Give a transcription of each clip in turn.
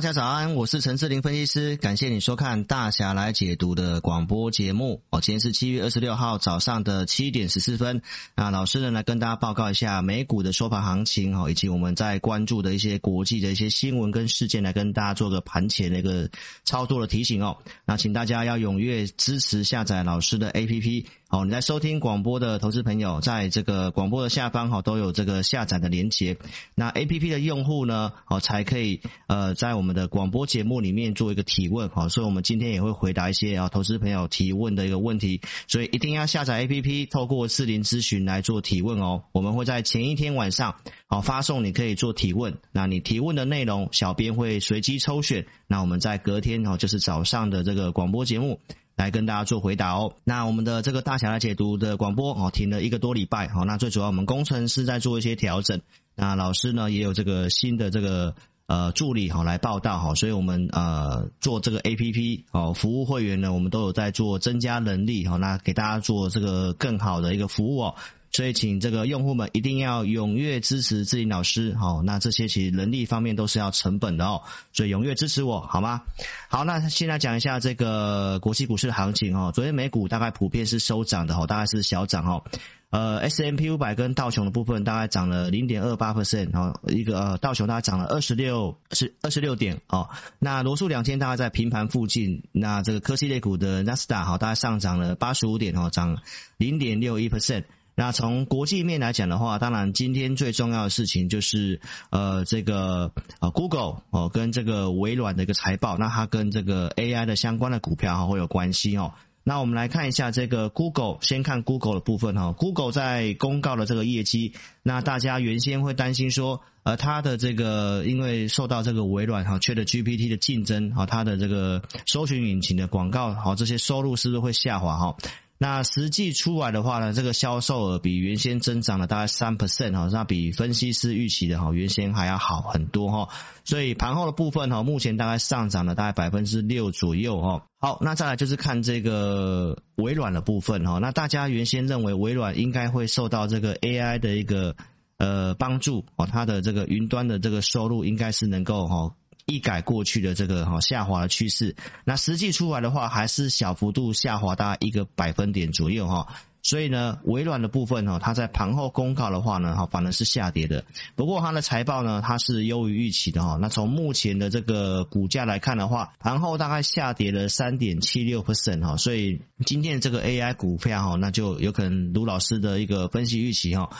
大家早安，我是陈志霖分析师，感谢你收看大侠来解读的广播节目。哦，今天是七月二十六号早上的七点十四分。那老师呢来跟大家报告一下美股的收盘行情哦，以及我们在关注的一些国际的一些新闻跟事件，来跟大家做个盘前的一个操作的提醒哦。那请大家要踊跃支持下载老师的 APP。好，你在收听广播的投资朋友，在这个广播的下方哈都有这个下载的连接。那 APP 的用户呢，哦才可以呃在我们的广播节目里面做一个提问。好，所以我们今天也会回答一些啊投资朋友提问的一个问题。所以一定要下载 APP，透过四零咨询来做提问哦。我们会在前一天晚上好发送，你可以做提问。那你提问的内容，小编会随机抽选。那我们在隔天哦，就是早上的这个广播节目。来跟大家做回答哦。那我们的这个大侠来解读的广播哦，停了一个多礼拜。好，那最主要我们工程师在做一些调整。那老师呢也有这个新的这个呃助理哈来报道哈，所以我们呃做这个 APP 哦服务会员呢，我们都有在做增加能力哈，那给大家做这个更好的一个服务哦。所以，请这个用户们一定要踊跃支持志霖老师，好，那这些其实人力方面都是要成本的哦，所以踊跃支持我，好吗？好，那现在讲一下这个国际股市的行情哦。昨天美股大概普遍是收涨的哈，大概是小涨哈。呃，S M P 五百跟道琼的部分大概涨了零点二八 percent，然一个呃道琼大概涨了二十六是二十六点哦。那罗素两千大概在平盘附近，那这个科技类股的纳斯达好，大概上涨了八十五点哦，涨零点六一 percent。那从国际面来讲的话，当然今天最重要的事情就是呃这个呃 Google 哦跟这个微软的一个财报，那它跟这个 AI 的相关的股票哈会有关系哦。那我们来看一下这个 Google，先看 Google 的部分哈。Google 在公告的这个业绩，那大家原先会担心说，呃它的这个因为受到这个微软哈 ChatGPT 的竞争哈，它的这个搜寻引擎的广告好这些收入是不是会下滑哈？那实际出来的话呢，这个销售额比原先增长了大概三 percent 哈，那比分析师预期的哈原先还要好很多哈，所以盘后的部分哈，目前大概上涨了大概百分之六左右哈。好，那再来就是看这个微软的部分哈，那大家原先认为微软应该会受到这个 AI 的一个呃帮助哦，它的这个云端的这个收入应该是能够哈。一改过去的这个哈下滑的趋势，那实际出来的话还是小幅度下滑大概一个百分点左右哈，所以呢，微软的部分哈，它在盘后公告的话呢，哈反而是下跌的。不过它的财报呢，它是优于预期的哈。那从目前的这个股价来看的话，盘后大概下跌了三点七六 percent 哈，所以今天这个 AI 股票哈，那就有可能卢老师的一个分析预期哈。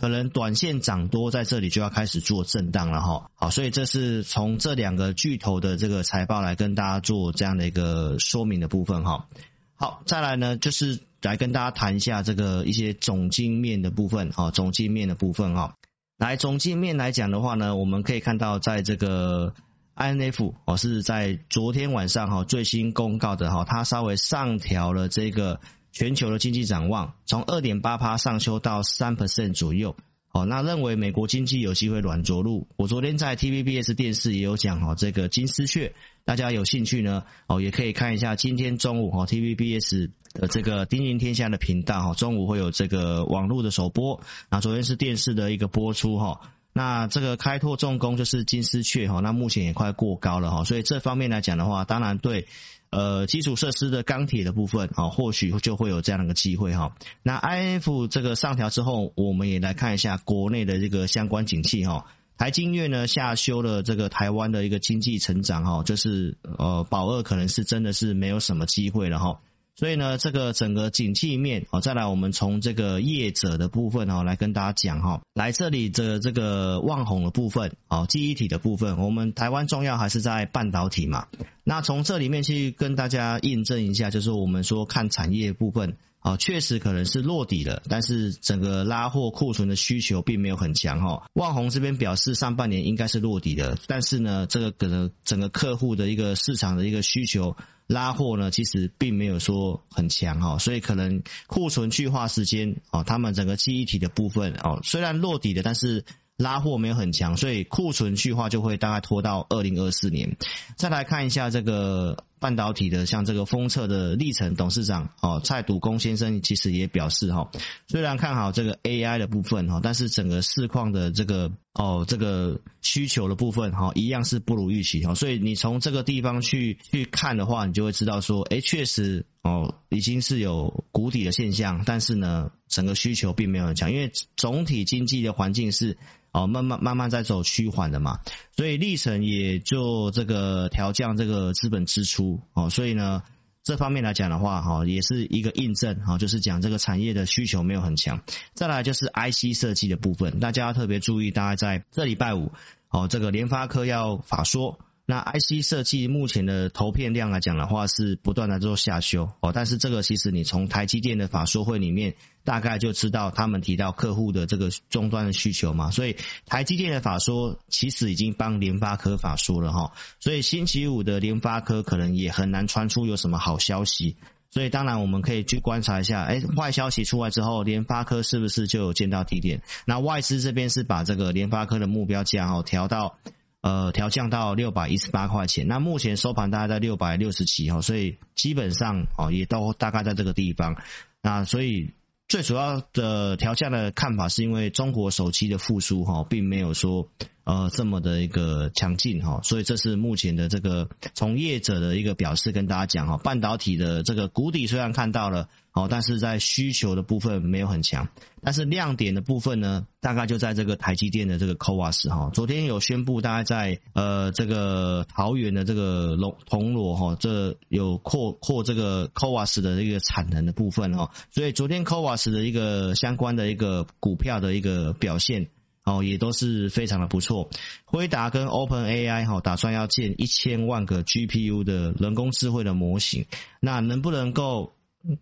可能短线涨多在这里就要开始做震荡了哈，好，所以这是从这两个巨头的这个财报来跟大家做这样的一个说明的部分哈。好，再来呢就是来跟大家谈一下这个一些总经面的部分哈，总经面的部分哈。来总经面来讲的话呢，我们可以看到在这个 INF 哦是在昨天晚上哈最新公告的哈，它稍微上调了这个。全球的经济展望从二点八趴上修到三 percent 左右，哦，那认为美国经济有机会软着陆。我昨天在 TVBS 电视也有讲哦，这个金丝雀，大家有兴趣呢，哦，也可以看一下今天中午哦 TVBS 的这个丁宁天下的频道哈，中午会有这个网络的首播。那昨天是电视的一个播出哈，那这个开拓重工就是金丝雀哈，那目前也快过高了哈，所以这方面来讲的话，当然对。呃，基础设施的钢铁的部分啊，或许就会有这样的一个机会哈。那 I F 这个上调之后，我们也来看一下国内的这个相关景气哈。台金月呢下修了这个台湾的一个经济成长哈，就是呃保二可能是真的是没有什么机会了哈。所以呢，这个整个景气面哦，再来我们从这个业者的部分哦来跟大家讲哈。来这里的这个望红的部分哦，记忆体的部分，我们台湾重要还是在半导体嘛。那从这里面去跟大家印证一下，就是我们说看产业部分啊，确实可能是落底了，但是整个拉货库存的需求并没有很强哈。旺宏这边表示上半年应该是落底的，但是呢，这个可能整个客户的一个市场的一个需求。拉货呢，其实并没有说很强哈，所以可能库存去化时间哦，他们整个记忆体的部分哦，虽然落底的，但是拉货没有很强，所以库存去化就会大概拖到二零二四年。再来看一下这个半导体的，像这个封测的力成董事长哦，蔡笃恭先生其实也表示哈，虽然看好这个 AI 的部分哈，但是整个市况的这个哦这个需求的部分哈，一样是不如预期哈。所以你从这个地方去去看的话，你就会知道说，哎，确实哦，已经是有谷底的现象，但是呢，整个需求并没有很强，因为总体经济的环境是。哦，慢慢慢慢在走趋缓的嘛，所以历程也就这个调降这个资本支出哦，所以呢，这方面来讲的话，哈，也是一个印证哈，就是讲这个产业的需求没有很强。再来就是 IC 设计的部分，大家要特别注意，大家在这礼拜五哦，这个联发科要法说。那 IC 设计目前的投片量来讲的话，是不断的做下修哦。但是这个其实你从台积电的法说会里面大概就知道，他们提到客户的这个终端的需求嘛。所以台积电的法说其实已经帮联发科法说了哈。所以星期五的联发科可能也很难传出有什么好消息。所以当然我们可以去观察一下，哎，坏消息出来之后，联发科是不是就有见到低点？那外资这边是把这个联发科的目标价哦调到。呃，调降到六百一十八块钱，那目前收盘大概在六百六十七哈，所以基本上哦，也都大概在这个地方。那所以最主要的调价的看法，是因为中国手机的复苏哈，并没有说呃这么的一个强劲哈，所以这是目前的这个从业者的一个表示，跟大家讲哈，半导体的这个谷底虽然看到了。哦，但是在需求的部分没有很强，但是亮点的部分呢，大概就在这个台积电的这个 CoWoS 哈，昨天有宣布，大概在呃这个桃园的这个龙铜锣哈，这有扩扩这个 CoWoS 的一个产能的部分哈，所以昨天 CoWoS 的一个相关的一个股票的一个表现哦，也都是非常的不错。辉达跟 OpenAI 哈，打算要建一千万个 GPU 的人工智慧的模型，那能不能够？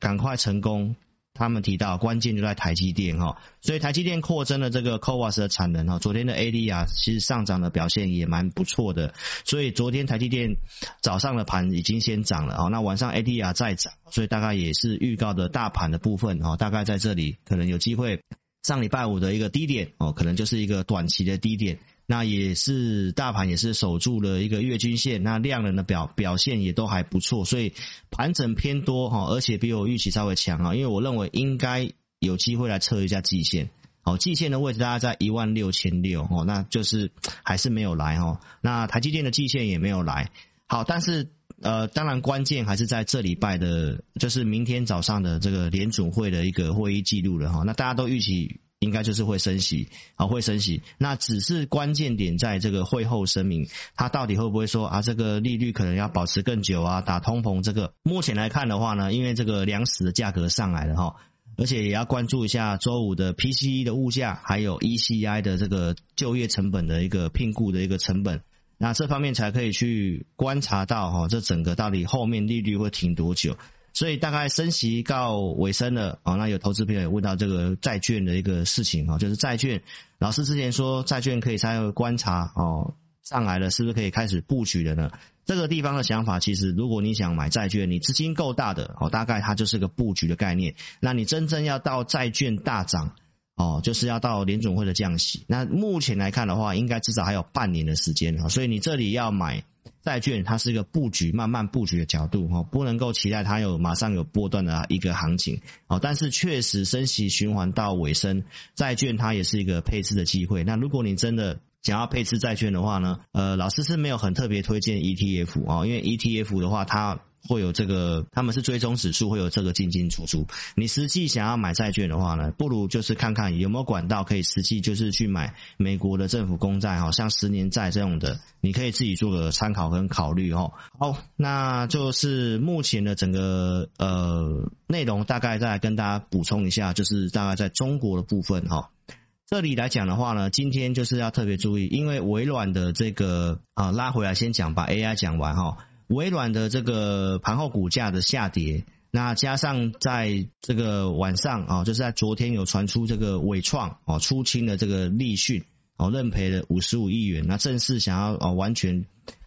赶快成功！他们提到关键就在台积电哈，所以台积电扩增了这个 CoWoS 的产能哈。昨天的 ADR 其实上涨的表现也蛮不错的，所以昨天台积电早上的盘已经先涨了啊，那晚上 ADR 再涨，所以大概也是预告的大盘的部分哈，大概在这里可能有机会上礼拜五的一个低点哦，可能就是一个短期的低点。那也是大盘也是守住了一个月均线，那量能的表表现也都还不错，所以盘整偏多哈，而且比我预期稍微强啊，因为我认为应该有机会来测一下季线，好，季线的位置大概在一万六千六哦，那就是还是没有来哈，那台积电的季线也没有来，好，但是呃，当然关键还是在这礼拜的，就是明天早上的这个联储会的一个会议记录了哈，那大家都预期。应该就是会升息，啊，会升息。那只是关键点在这个会后声明，它到底会不会说啊，这个利率可能要保持更久啊，打通膨这个。目前来看的话呢，因为这个粮食的价格上来了哈，而且也要关注一下周五的 PCE 的物价，还有 ECI 的这个就业成本的一个聘雇的一个成本，那这方面才可以去观察到哈，这整个到底后面利率会停多久。所以大概升息告尾声了啊，那有投资朋友也问到这个债券的一个事情啊，就是债券，老师之前说债券可以稍微观察哦，上来了是不是可以开始布局了呢？这个地方的想法其实，如果你想买债券，你资金够大的哦，大概它就是个布局的概念。那你真正要到债券大涨哦，就是要到联准会的降息。那目前来看的话，应该至少还有半年的时间，所以你这里要买。债券它是一个布局，慢慢布局的角度哈，不能够期待它有马上有波段的一个行情哦。但是确实升息循环到尾声，债券它也是一个配置的机会。那如果你真的想要配置债券的话呢，呃，老师是没有很特别推荐 ETF 啊，因为 ETF 的话它。会有这个，他们是追踪指数，会有这个进进出出。你实际想要买债券的话呢，不如就是看看有没有管道可以实际就是去买美国的政府公债，好像十年债这种的，你可以自己做个参考跟考虑哦。好，那就是目前的整个呃内容，大概再跟大家补充一下，就是大概在中国的部分哈。这里来讲的话呢，今天就是要特别注意，因为微软的这个啊拉回来先讲，把 AI 讲完哈。微软的这个盘后股价的下跌，那加上在这个晚上啊，就是在昨天有传出这个纬创啊出清的这个利讯哦认赔了五十五亿元，那正式想要啊完全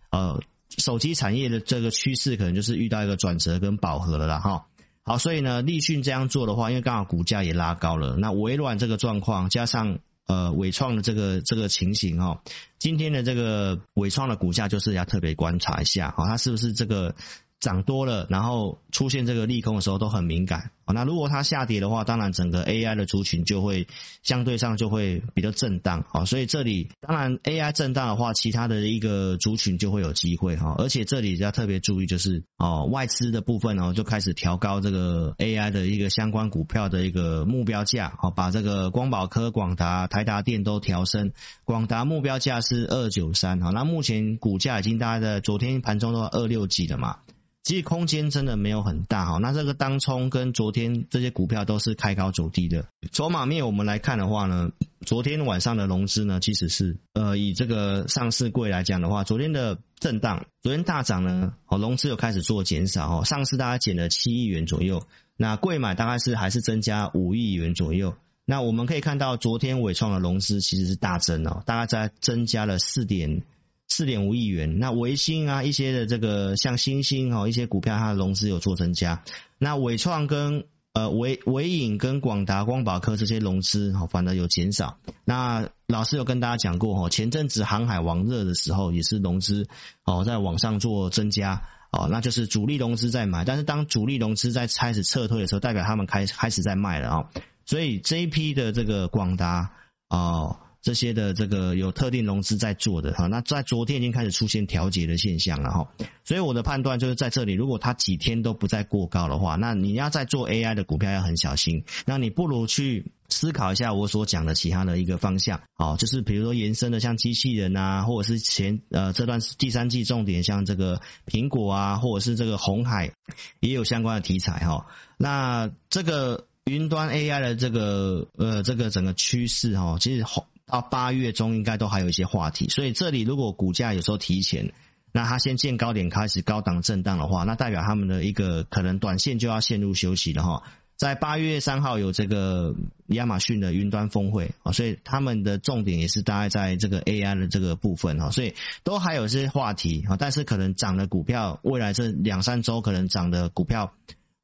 呃手机产业的这个趋势可能就是遇到一个转折跟饱和了啦哈。好，所以呢立讯这样做的话，因为刚好股价也拉高了，那微软这个状况加上呃伟创的这个这个情形哦，今天的这个伟创的股价就是要特别观察一下，哈，它是不是这个。涨多了，然后出现这个利空的时候都很敏感。那如果它下跌的话，当然整个 AI 的族群就会相对上就会比较震荡啊。所以这里当然 AI 震荡的话，其他的一个族群就会有机会哈。而且这里要特别注意就是哦，外资的部分哦就开始调高这个 AI 的一个相关股票的一个目标价，好，把这个光宝科、广达、台达电都调升。广达目标价是二九三，好，那目前股价已经大概在昨天盘中都二六几了嘛。其实空间真的没有很大哈，那这个当冲跟昨天这些股票都是开高走低的。筹码面我们来看的话呢，昨天晚上的融资呢，其实是呃以这个上市柜来讲的话，昨天的震荡，昨天大涨呢，哦融资又开始做减少哦，上市大概减了七亿元左右，那贵买大概是还是增加五亿元左右。那我们可以看到昨天纬创的融资其实是大增哦，大概在增加了四点。四点五亿元，那维新啊一些的这个像星星哦一些股票它的融资有做增加，那伟创跟呃纬纬颖跟广达光宝科这些融资哦反而有减少。那老师有跟大家讲过哦，前阵子航海王热的时候也是融资哦在往上做增加哦，那就是主力融资在买，但是当主力融资在开始撤退的时候，代表他们开开始在卖了啊，所以这一批的这个广达哦。这些的这个有特定融资在做的哈，那在昨天已经开始出现调节的现象了哈，所以我的判断就是在这里，如果它几天都不再过高的话，那你要再做 AI 的股票要很小心，那你不如去思考一下我所讲的其他的一个方向，好，就是比如说延伸的像机器人啊，或者是前呃这段第三季重点像这个苹果啊，或者是这个红海也有相关的题材哈，那这个云端 AI 的这个呃这个整个趋势哈，其实红。到八月中应该都还有一些话题，所以这里如果股价有时候提前，那它先见高点开始高档震荡的话，那代表他们的一个可能短线就要陷入休息了哈。在八月三号有这个亚马逊的云端峰会啊，所以他们的重点也是大概在这个 AI 的这个部分哈，所以都还有一些话题啊，但是可能涨的股票未来这两三周可能涨的股票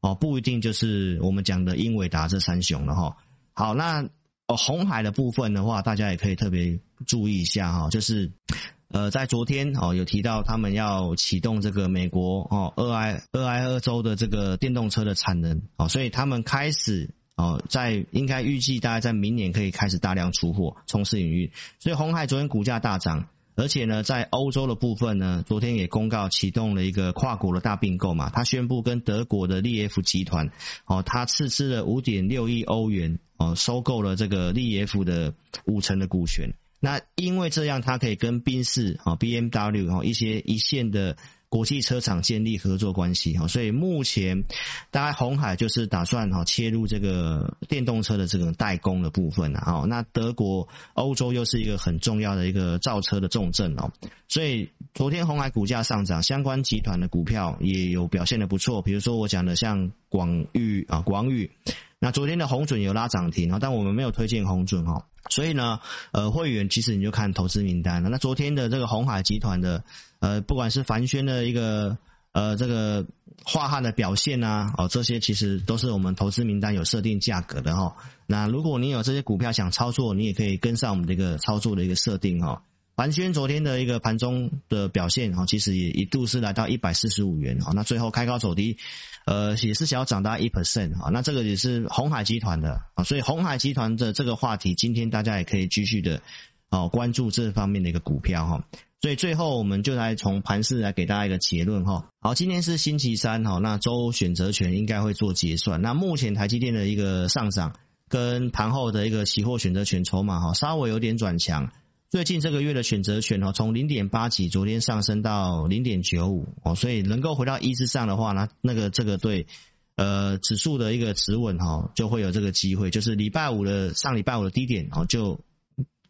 哦，不一定就是我们讲的英伟达这三雄了哈。好，那。哦，红海的部分的话，大家也可以特别注意一下哈，就是呃，在昨天哦有提到他们要启动这个美国哦俄亥俄亥俄州的这个电动车的产能哦，所以他们开始哦在应该预计大概在明年可以开始大量出货冲刺营运，所以红海昨天股价大涨。而且呢，在欧洲的部分呢，昨天也公告启动了一个跨国的大并购嘛，他宣布跟德国的利 F 集团，哦，他斥资了五点六亿欧元，哦，收购了这个利 F 的五成的股权。那因为这样，他可以跟宾士、哦 BMW 哦一些一线的。国际车厂建立合作关系哈，所以目前大概红海就是打算哈切入这个电动车的这个代工的部分啊，那德国、欧洲又是一个很重要的一个造车的重镇哦，所以昨天红海股价上涨，相关集团的股票也有表现的不错，比如说我讲的像广宇啊、广宇，那昨天的红准有拉涨停啊，但我们没有推荐红准哈。所以呢，呃，会员其实你就看投资名单了。那昨天的这个红海集团的，呃，不管是凡轩的一个，呃，这个樺汉的表现啊，哦，这些其实都是我们投资名单有设定价格的哈。那如果你有这些股票想操作，你也可以跟上我们这个操作的一个设定哈。凡轩昨天的一个盘中的表现哈，其实也一度是来到一百四十五元哈，那最后开高走低，呃，也是想要涨大一 percent 哈，那这个也是鸿海集团的啊，所以鸿海集团的这个话题，今天大家也可以继续的哦关注这方面的一个股票哈，所以最后我们就来从盘势来给大家一个结论哈，好，今天是星期三哈，那周选择权应该会做结算，那目前台积电的一个上涨跟盘后的一个期货选择权筹码哈，稍微有点转强。最近这个月的选择权哦，从零点八几，昨天上升到零点九五哦，所以能够回到一之上的话，那那个这个对呃指数的一个持稳哈，就会有这个机会，就是礼拜五的上礼拜五的低点哦，就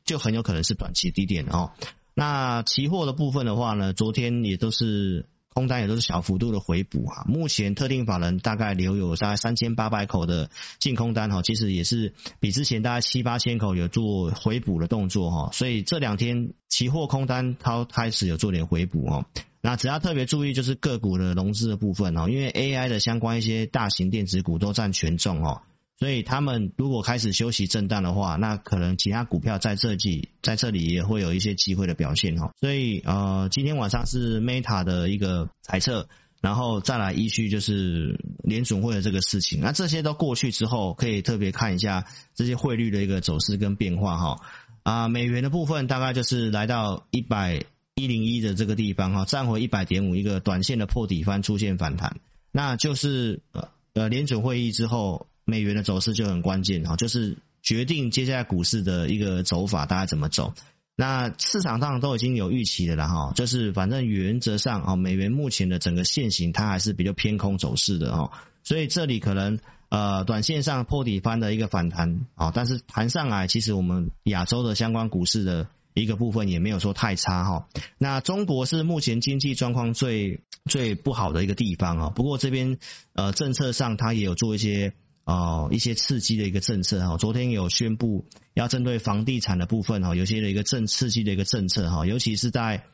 就很有可能是短期低点哦。那期货的部分的话呢，昨天也都是。空单也都是小幅度的回补哈，目前特定法人大概留有大概三千八百口的净空单哈，其实也是比之前大概七八千口有做回补的动作哈，所以这两天期货空单它开始有做点回补哦。那只要特别注意就是个股的融资的部分哦，因为 AI 的相关一些大型电子股都占权重哦，所以他们如果开始休息震荡的话，那可能其他股票在这里在这里也会有一些机会的表现哈。所以呃，今天晚上是 Meta 的一个猜测，然后再来依序就是联准会的这个事情。那这些都过去之后，可以特别看一下这些汇率的一个走势跟变化哈。啊，美元的部分大概就是来到一百一零一的这个地方哈，站回一百点五，一个短线的破底翻出现反弹，那就是呃呃联准会议之后。美元的走势就很关键哈，就是决定接下来股市的一个走法，大概怎么走。那市场上都已经有预期的了哈，就是反正原则上啊，美元目前的整个线形它还是比较偏空走势的哈，所以这里可能呃短线上破底翻的一个反弹啊，但是弹上来，其实我们亚洲的相关股市的一个部分也没有说太差哈。那中国是目前经济状况最最不好的一个地方啊，不过这边呃政策上它也有做一些。哦，一些刺激的一个政策哈，昨天有宣布要针对房地产的部分哈，有些的一个政刺激的一个政策哈，尤其是在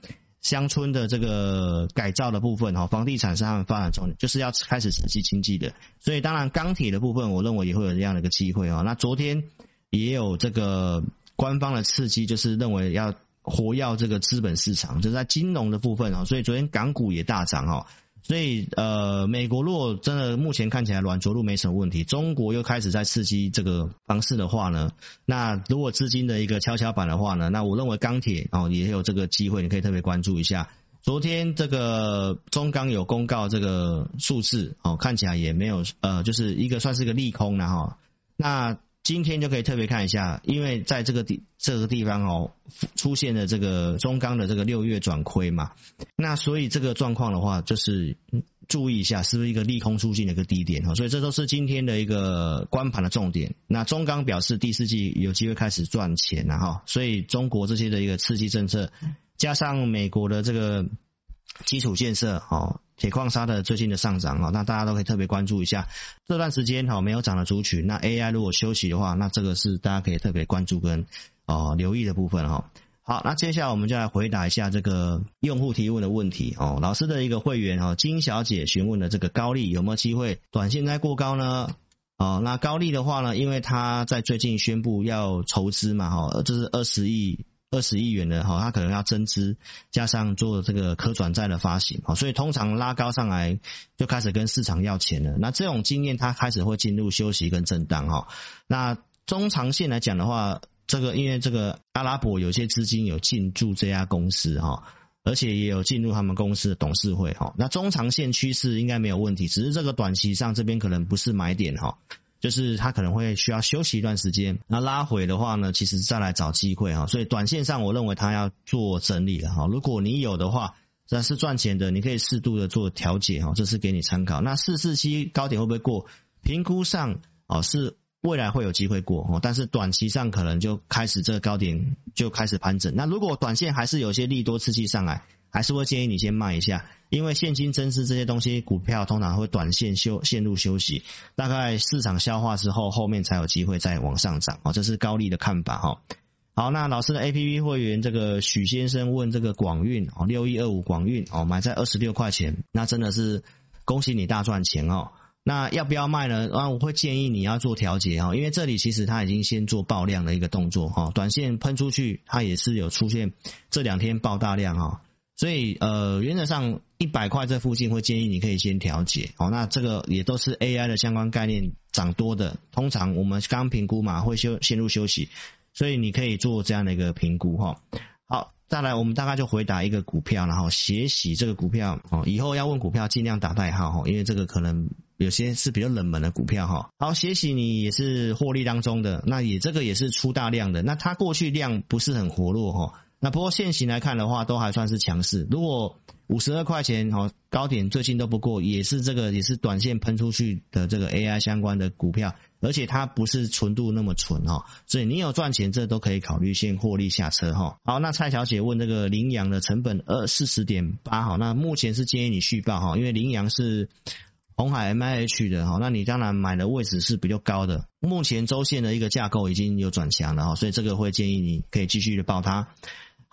乡村的这个改造的部分哈，房地产是他们发展重点，就是要开始刺激经济的。所以当然钢铁的部分，我认为也会有这样的一个机会哈。那昨天也有这个官方的刺激，就是认为要活跃这个资本市场，就是在金融的部分哈，所以昨天港股也大涨哈。所以，呃，美国如果真的目前看起来软着陆没什么问题，中国又开始在刺激这个方式的话呢，那如果资金的一个跷跷板的话呢，那我认为钢铁哦也有这个机会，你可以特别关注一下。昨天这个中钢有公告这个数字哦，看起来也没有呃，就是一个算是个利空了哈。那今天就可以特别看一下，因为在这个地这个地方哦，出现了这个中钢的这个六月转亏嘛，那所以这个状况的话，就是注意一下是不是一个利空出尽的一个低点哈，所以这都是今天的一个观盘的重点。那中钢表示第四季有机会开始赚钱了哈，所以中国这些的一个刺激政策，加上美国的这个基础建设哦。铁矿砂的最近的上涨，那大家都可以特别关注一下。这段时间哈没有涨的族群，那 AI 如果休息的话，那这个是大家可以特别关注跟哦留意的部分哈。好，那接下来我们就来回答一下这个用户提问的问题哦。老师的一个会员哦金小姐询问的这个高利有没有机会短线再过高呢？哦，那高利的话呢，因为他在最近宣布要筹资嘛哈，这是二十亿。二十亿元的哈，它可能要增资，加上做这个可转债的发行，所以通常拉高上来就开始跟市场要钱了。那这种经验它开始会进入休息跟震荡哈。那中长线来讲的话，这个因为这个阿拉伯有些资金有进驻这家公司哈，而且也有进入他们公司的董事会哈。那中长线趋势应该没有问题，只是这个短期上这边可能不是买点哈。就是它可能会需要休息一段时间，那拉回的话呢，其实再来找机会哈，所以短线上我认为它要做整理了哈。如果你有的话，那是赚钱的，你可以适度的做调节哈，这是给你参考。那四四七高点会不会过？评估上哦是未来会有机会过哦，但是短期上可能就开始这个高点就开始盘整。那如果短线还是有些利多刺激上来。还是会建议你先卖一下，因为现金增资这些东西，股票通常会短线休陷入休息，大概市场消化之后，后面才有机会再往上涨哦，这是高利的看法哈。好，那老师的 APP 会员这个许先生问这个广运哦，六一二五广运哦，买在二十六块钱，那真的是恭喜你大赚钱哦。那要不要卖呢？啊，我会建议你要做调节哈，因为这里其实它已经先做爆量的一个动作哈，短线喷出去，它也是有出现这两天爆大量哈。所以呃，原则上一百块这附近会建议你可以先调节哦。那这个也都是 AI 的相关概念涨多的，通常我们刚评估嘛，会休陷入休息，所以你可以做这样的一个评估哈。好，再来我们大概就回答一个股票，然后血洗这个股票哦。以后要问股票尽量打代号哈，因为这个可能有些是比较冷门的股票哈。好，学习你也是获利当中的，那也这个也是出大量的，那它过去量不是很活络哈。那不过现行来看的话，都还算是强势。如果五十二块钱哦，高点最近都不过，也是这个也是短线喷出去的这个 AI 相关的股票，而且它不是纯度那么纯哈，所以你有赚钱，这都可以考虑先获利下车哈。好，那蔡小姐问这个羚羊的成本二四十点八哈，那目前是建议你续报哈，因为羚羊是红海 MIH 的哈，那你当然买的位置是比较高的，目前周线的一个架构已经有转强了哈，所以这个会建议你可以继续的报它。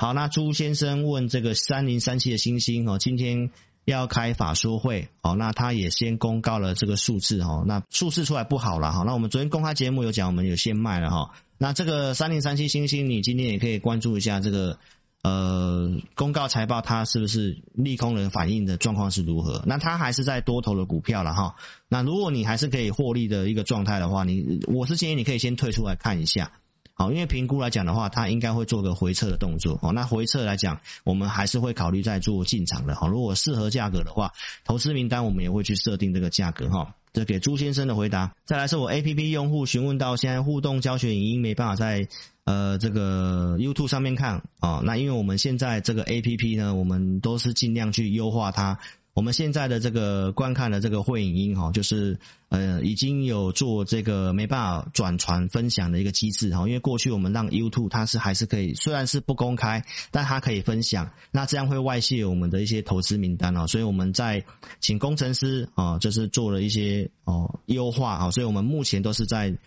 好，那朱先生问这个三零三七的星星哦，今天要开法说会，哦，那他也先公告了这个数字，哈，那数字出来不好了，哈，那我们昨天公开节目有讲，我们有先卖了，哈，那这个三零三七星星，你今天也可以关注一下这个，呃，公告财报它是不是利空人反应的状况是如何？那它还是在多头的股票了，哈，那如果你还是可以获利的一个状态的话，你我是建议你可以先退出来看一下。好，因为评估来讲的话，它应该会做个回撤的动作。哦，那回撤来讲，我们还是会考虑再做进场的。好，如果适合价格的话，投资名单我们也会去设定这个价格。哈，这给朱先生的回答。再来是我 APP 用户询问到，现在互动教学影音没办法在呃这个 YouTube 上面看。哦，那因为我们现在这个 APP 呢，我们都是尽量去优化它。我们现在的这个观看的这个会影音哈，就是呃已经有做这个没办法转传分享的一个机制哈，因为过去我们让 YouTube 它是还是可以，虽然是不公开，但它可以分享，那这样会外泄我们的一些投资名单啊，所以我们在请工程师啊，就是做了一些哦优化啊，所以我们目前都是在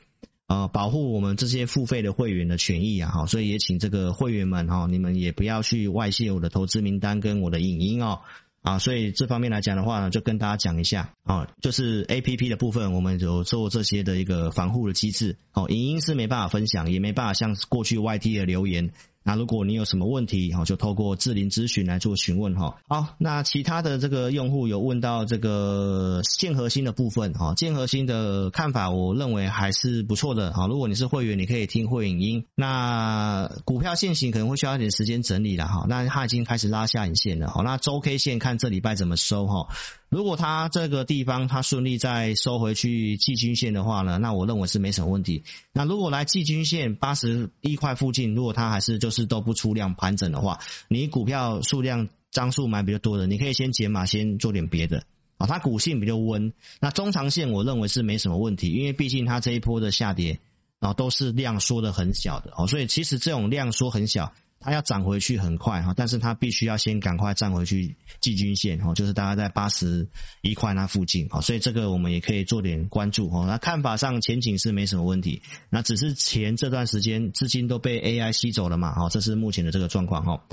呃保护我们这些付费的会员的权益啊，哈，所以也请这个会员们哈，你们也不要去外泄我的投资名单跟我的影音哦。啊，所以这方面来讲的话呢，就跟大家讲一下啊，就是 APP 的部分，我们有做这些的一个防护的机制。哦，影音是没办法分享，也没办法像过去 YT 的留言。那如果你有什么问题，哈，就透过智霖咨询来做询问，哈。好，那其他的这个用户有问到这个建核心的部分，哈，建核心的看法，我认为还是不错的，哈。如果你是会员，你可以听会影音。那股票线型可能会需要一点时间整理了，哈。那它已经开始拉下影线了，好，那周 K 线看这礼拜怎么收，哈。如果它这个地方它顺利再收回去季均线的话呢，那我认为是没什么问题。那如果来季均线八十一块附近，如果它还是就是都不出量盘整的话，你股票数量张数买比较多的，你可以先减码，先做点别的啊。它股性比较温，那中长线我认为是没什么问题，因为毕竟它这一波的下跌啊都是量缩的很小的哦，所以其实这种量缩很小。它要涨回去很快哈，但是它必须要先赶快站回去季均线哈，就是大概在八十一块那附近哈，所以这个我们也可以做点关注哈。那看法上前景是没什么问题，那只是前这段时间资金都被 AI 吸走了嘛哈，这是目前的这个状况哈。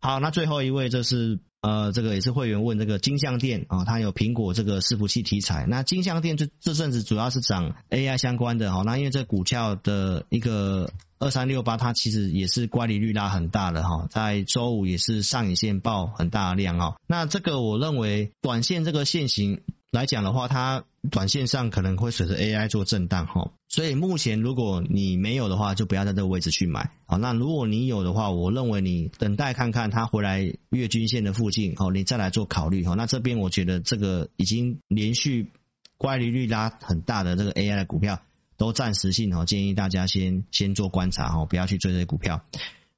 好，那最后一位这是呃，这个也是会员问这个金像电啊，它有苹果这个伺服器题材。那金像电这这阵子主要是涨 AI 相关的哈，那因为这股票的一个二三六八，它其实也是乖离率拉很大的哈，在周五也是上影线爆很大量啊。那这个我认为短线这个线型。来讲的话，它短线上可能会随着 AI 做震荡哈，所以目前如果你没有的话，就不要在这个位置去买。好，那如果你有的话，我认为你等待看看它回来月均线的附近，好，你再来做考虑哈。那这边我觉得这个已经连续乖离率拉很大的这个 AI 的股票都暂时性哈，建议大家先先做观察哈，不要去追这些股票。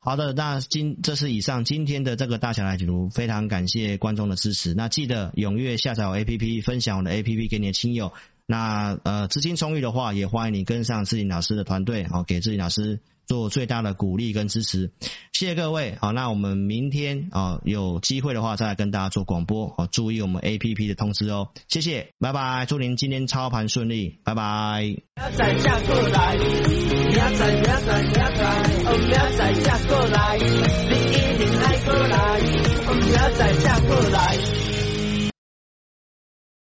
好的，那今这是以上今天的这个大侠来解读，非常感谢观众的支持。那记得踊跃下载我 APP，分享我的 APP 给你的亲友。那呃资金充裕的话，也欢迎你跟上志林老师的团队，好，给志林老师做最大的鼓励跟支持。谢谢各位，好，那我们明天啊有机会的话再来跟大家做广播，好，注意我们 A P P 的通知哦，谢谢，拜拜，祝您今天操盘顺利，拜拜。不要再嫁过来，你一定爱过来，我们不嫁过来。